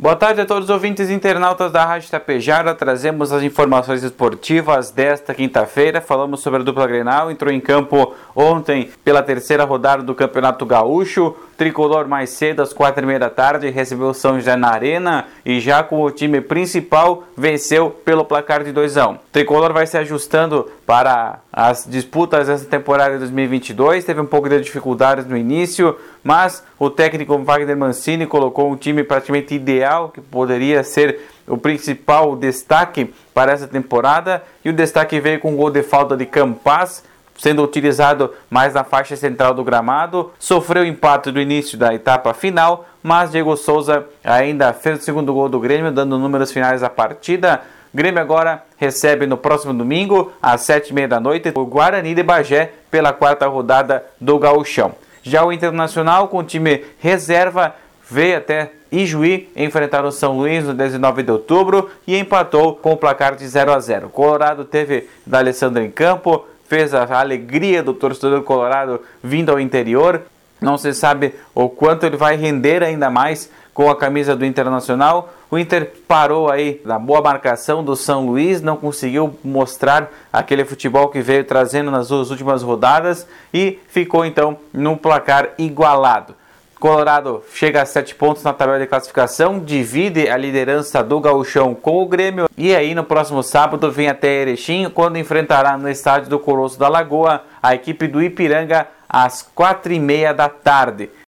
Boa tarde a todos os ouvintes internautas da Rádio Tapejara. Trazemos as informações esportivas desta quinta-feira. Falamos sobre a dupla Grenal. Entrou em campo ontem pela terceira rodada do Campeonato Gaúcho. Tricolor mais cedo, às quatro e meia da tarde, recebeu o São José na Arena e já com o time principal venceu pelo placar de 2 a 1. Tricolor vai se ajustando para as disputas dessa temporada de 2022. Teve um pouco de dificuldades no início, mas o técnico Wagner Mancini colocou um time praticamente ideal que poderia ser o principal destaque para essa temporada e o destaque veio com um gol de falta de Campas sendo utilizado mais na faixa central do gramado. Sofreu empate do início da etapa final, mas Diego Souza ainda fez o segundo gol do Grêmio, dando números finais à partida. Grêmio agora recebe no próximo domingo, às sete e meia da noite, o Guarani de Bagé pela quarta rodada do Gauchão. Já o Internacional, com o time reserva, veio até Ijuí enfrentar o São Luís no 19 de outubro e empatou com o placar de 0 a 0. Colorado teve da Alessandro em campo, fez a alegria do torcedor colorado vindo ao interior. Não se sabe o quanto ele vai render ainda mais com a camisa do Internacional. O Inter parou aí na boa marcação do São Luís, não conseguiu mostrar aquele futebol que veio trazendo nas duas últimas rodadas e ficou então num placar igualado. Colorado chega a 7 pontos na tabela de classificação, divide a liderança do gauchão com o Grêmio e aí no próximo sábado vem até Erechim quando enfrentará no estádio do Colosso da Lagoa a equipe do Ipiranga às 4 e meia da tarde.